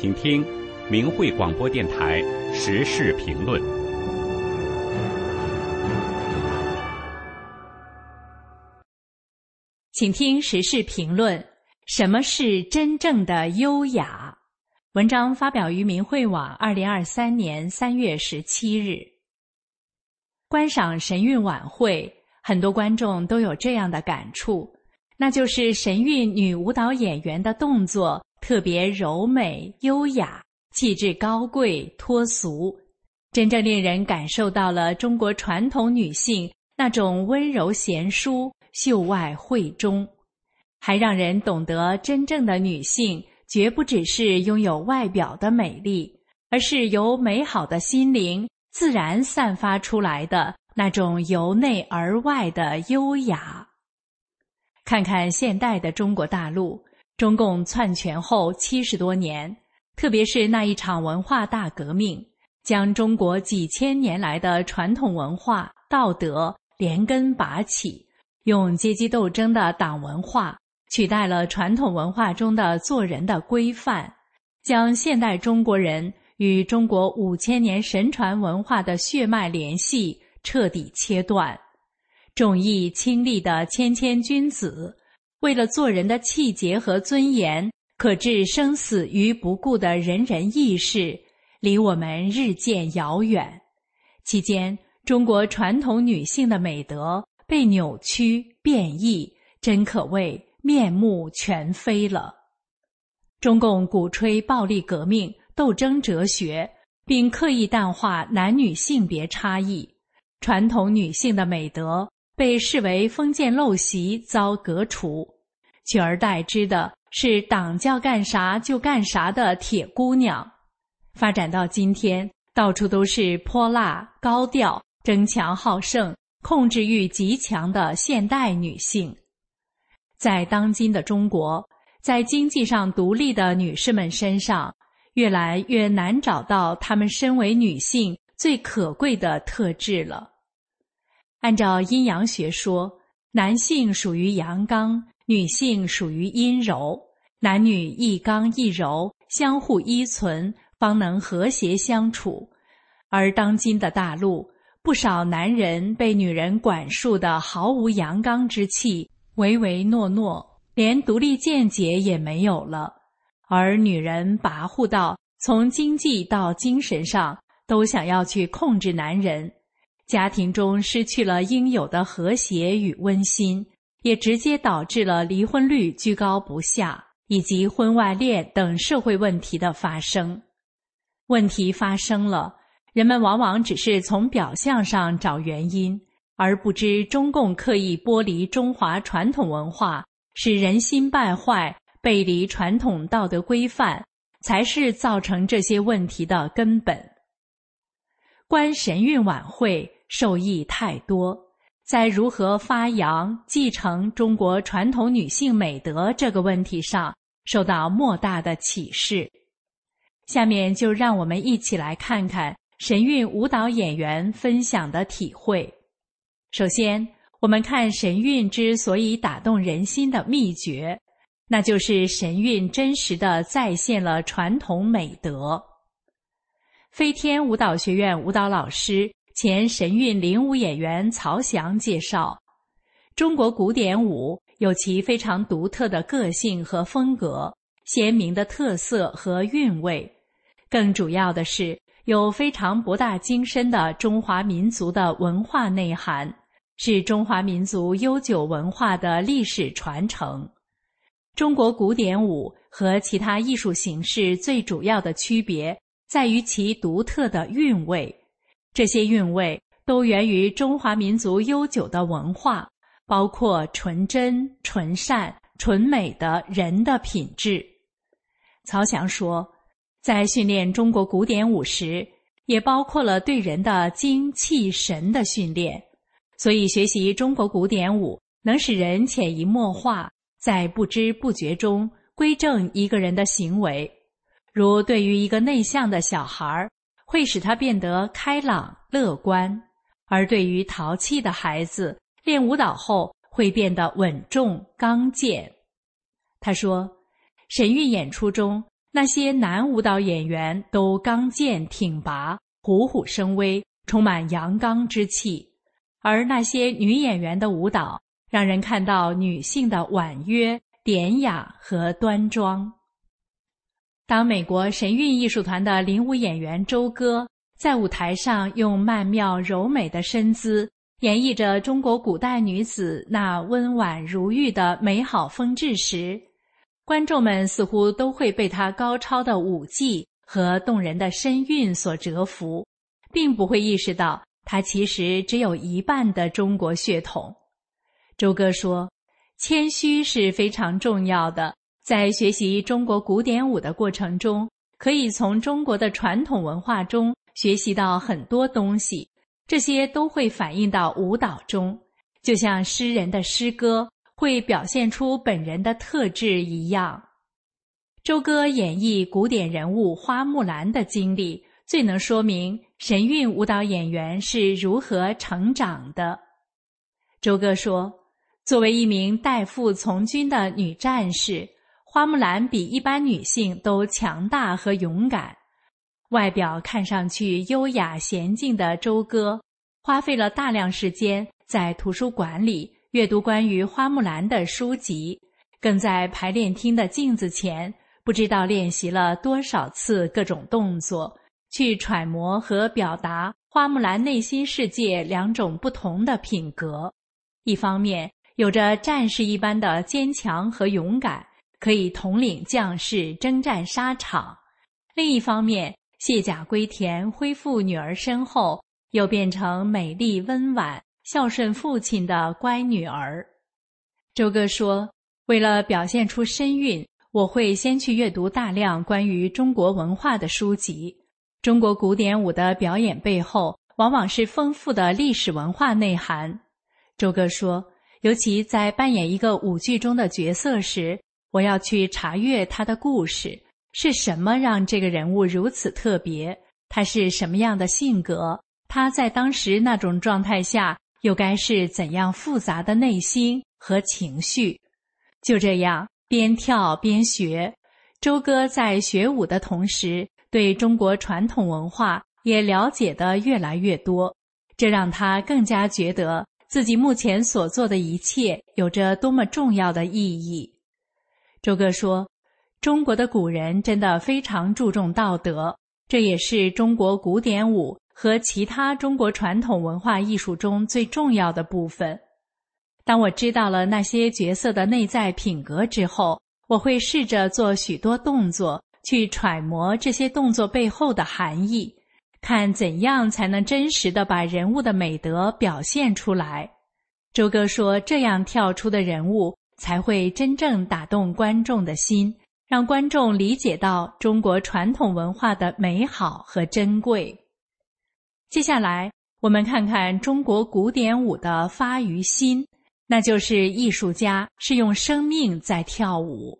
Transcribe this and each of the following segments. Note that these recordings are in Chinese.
请听明慧广播电台时事评论。请听时事评论：什么是真正的优雅？文章发表于明慧网，二零二三年三月十七日。观赏神韵晚会，很多观众都有这样的感触，那就是神韵女舞蹈演员的动作。特别柔美、优雅，气质高贵、脱俗，真正令人感受到了中国传统女性那种温柔贤淑、秀外慧中，还让人懂得真正的女性绝不只是拥有外表的美丽，而是由美好的心灵自然散发出来的那种由内而外的优雅。看看现代的中国大陆。中共篡权后七十多年，特别是那一场文化大革命，将中国几千年来的传统文化道德连根拔起，用阶级斗争的党文化取代了传统文化中的做人的规范，将现代中国人与中国五千年神传文化的血脉联系彻底切断，重义亲利的谦谦君子。为了做人的气节和尊严，可置生死于不顾的人人义士，离我们日渐遥远。期间，中国传统女性的美德被扭曲变异，真可谓面目全非了。中共鼓吹暴力革命斗争哲学，并刻意淡化男女性别差异，传统女性的美德。被视为封建陋习，遭革除，取而代之的是党叫干啥就干啥的铁姑娘。发展到今天，到处都是泼辣、高调、争强好胜、控制欲极强的现代女性。在当今的中国，在经济上独立的女士们身上，越来越难找到她们身为女性最可贵的特质了。按照阴阳学说，男性属于阳刚，女性属于阴柔，男女一刚一柔，相互依存，方能和谐相处。而当今的大陆，不少男人被女人管束的毫无阳刚之气，唯唯诺诺，连独立见解也没有了；而女人跋扈到从经济到精神上都想要去控制男人。家庭中失去了应有的和谐与温馨，也直接导致了离婚率居高不下，以及婚外恋等社会问题的发生。问题发生了，人们往往只是从表象上找原因，而不知中共刻意剥离中华传统文化，使人心败坏、背离传统道德规范，才是造成这些问题的根本。观神韵晚会。受益太多，在如何发扬、继承中国传统女性美德这个问题上，受到莫大的启示。下面就让我们一起来看看神韵舞蹈演员分享的体会。首先，我们看神韵之所以打动人心的秘诀，那就是神韵真实的再现了传统美德。飞天舞蹈学院舞蹈老师。前神韵领舞演员曹翔介绍，中国古典舞有其非常独特的个性和风格，鲜明的特色和韵味。更主要的是，有非常博大精深的中华民族的文化内涵，是中华民族悠久文化的历史传承。中国古典舞和其他艺术形式最主要的区别在于其独特的韵味。这些韵味都源于中华民族悠久的文化，包括纯真、纯善、纯美的人的品质。曹翔说，在训练中国古典舞时，也包括了对人的精气神的训练。所以，学习中国古典舞能使人潜移默化，在不知不觉中归正一个人的行为。如对于一个内向的小孩儿。会使他变得开朗乐观，而对于淘气的孩子，练舞蹈后会变得稳重刚健。他说，神韵演出中那些男舞蹈演员都刚健挺拔、虎虎生威，充满阳刚之气；而那些女演员的舞蹈，让人看到女性的婉约、典雅和端庄。当美国神韵艺术团的领舞演员周歌在舞台上用曼妙柔美的身姿演绎着中国古代女子那温婉如玉的美好风致时，观众们似乎都会被她高超的舞技和动人的身韵所折服，并不会意识到她其实只有一半的中国血统。周歌说：“谦虚是非常重要的。”在学习中国古典舞的过程中，可以从中国的传统文化中学习到很多东西，这些都会反映到舞蹈中，就像诗人的诗歌会表现出本人的特质一样。周歌演绎古典人物花木兰的经历，最能说明神韵舞蹈演员是如何成长的。周歌说：“作为一名代父从军的女战士。”花木兰比一般女性都强大和勇敢，外表看上去优雅娴静的周歌，花费了大量时间在图书馆里阅读关于花木兰的书籍，更在排练厅的镜子前不知道练习了多少次各种动作，去揣摩和表达花木兰内心世界两种不同的品格：一方面有着战士一般的坚强和勇敢。可以统领将士征战沙场，另一方面，卸甲归田，恢复女儿身后，又变成美丽温婉、孝顺父亲的乖女儿。周哥说：“为了表现出身孕，我会先去阅读大量关于中国文化的书籍。中国古典舞的表演背后，往往是丰富的历史文化内涵。”周哥说：“尤其在扮演一个舞剧中的角色时。”我要去查阅他的故事，是什么让这个人物如此特别？他是什么样的性格？他在当时那种状态下，又该是怎样复杂的内心和情绪？就这样，边跳边学。周哥在学舞的同时，对中国传统文化也了解的越来越多，这让他更加觉得自己目前所做的一切有着多么重要的意义。周哥说：“中国的古人真的非常注重道德，这也是中国古典舞和其他中国传统文化艺术中最重要的部分。当我知道了那些角色的内在品格之后，我会试着做许多动作，去揣摩这些动作背后的含义，看怎样才能真实的把人物的美德表现出来。”周哥说：“这样跳出的人物。”才会真正打动观众的心，让观众理解到中国传统文化的美好和珍贵。接下来，我们看看中国古典舞的发于心，那就是艺术家是用生命在跳舞。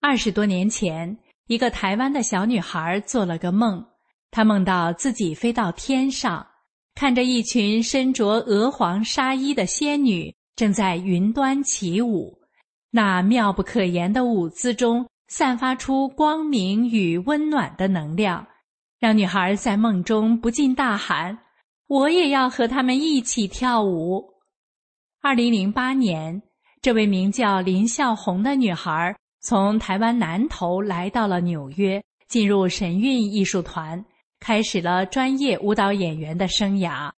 二十多年前，一个台湾的小女孩做了个梦，她梦到自己飞到天上，看着一群身着鹅黄纱衣的仙女。正在云端起舞，那妙不可言的舞姿中散发出光明与温暖的能量，让女孩在梦中不禁大喊：“我也要和他们一起跳舞。”二零零八年，这位名叫林孝红的女孩从台湾南投来到了纽约，进入神韵艺术团，开始了专业舞蹈演员的生涯。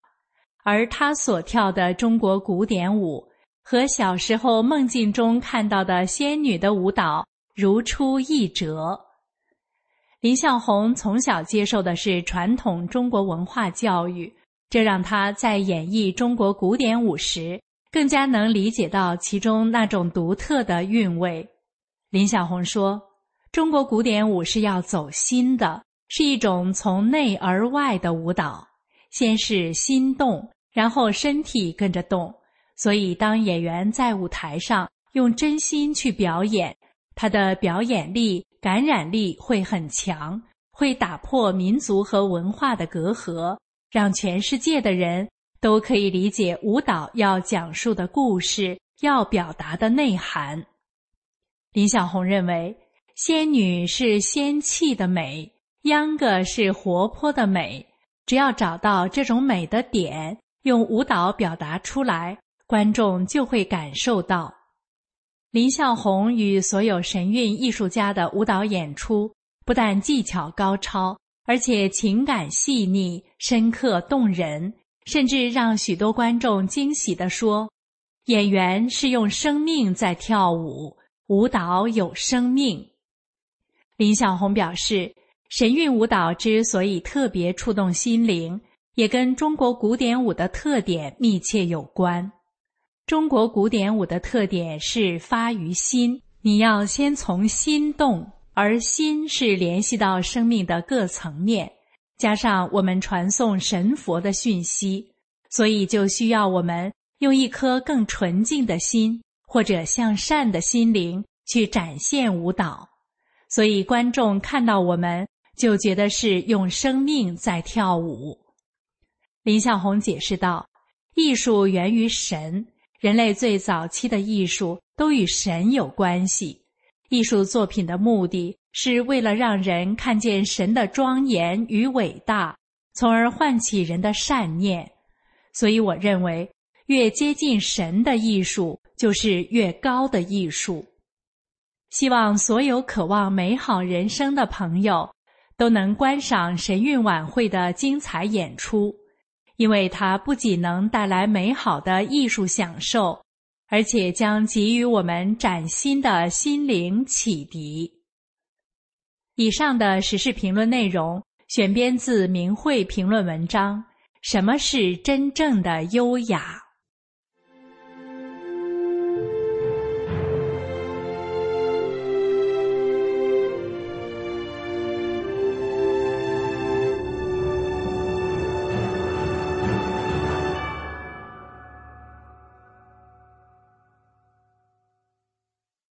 而她所跳的中国古典舞，和小时候梦境中看到的仙女的舞蹈如出一辙。林孝红从小接受的是传统中国文化教育，这让她在演绎中国古典舞时，更加能理解到其中那种独特的韵味。林小红说：“中国古典舞是要走心的，是一种从内而外的舞蹈，先是心动。”然后身体跟着动，所以当演员在舞台上用真心去表演，他的表演力、感染力会很强，会打破民族和文化的隔阂，让全世界的人都可以理解舞蹈要讲述的故事、要表达的内涵。林小红认为，仙女是仙气的美，秧歌是活泼的美。只要找到这种美的点，用舞蹈表达出来，观众就会感受到。林孝宏与所有神韵艺术家的舞蹈演出，不但技巧高超，而且情感细腻、深刻动人，甚至让许多观众惊喜地说：“演员是用生命在跳舞，舞蹈有生命。”林小红表示，神韵舞蹈之所以特别触动心灵，也跟中国古典舞的特点密切有关。中国古典舞的特点是发于心，你要先从心动，而心是联系到生命的各层面，加上我们传送神佛的讯息，所以就需要我们用一颗更纯净的心或者向善的心灵去展现舞蹈。所以，观众看到我们就觉得是用生命在跳舞。林孝宏解释道：“艺术源于神，人类最早期的艺术都与神有关系。艺术作品的目的是为了让人看见神的庄严与伟大，从而唤起人的善念。所以，我认为越接近神的艺术，就是越高的艺术。”希望所有渴望美好人生的朋友都能观赏神韵晚会的精彩演出，因为它不仅能带来美好的艺术享受，而且将给予我们崭新的心灵启迪。以上的时事评论内容选编自明慧评论文章《什么是真正的优雅》。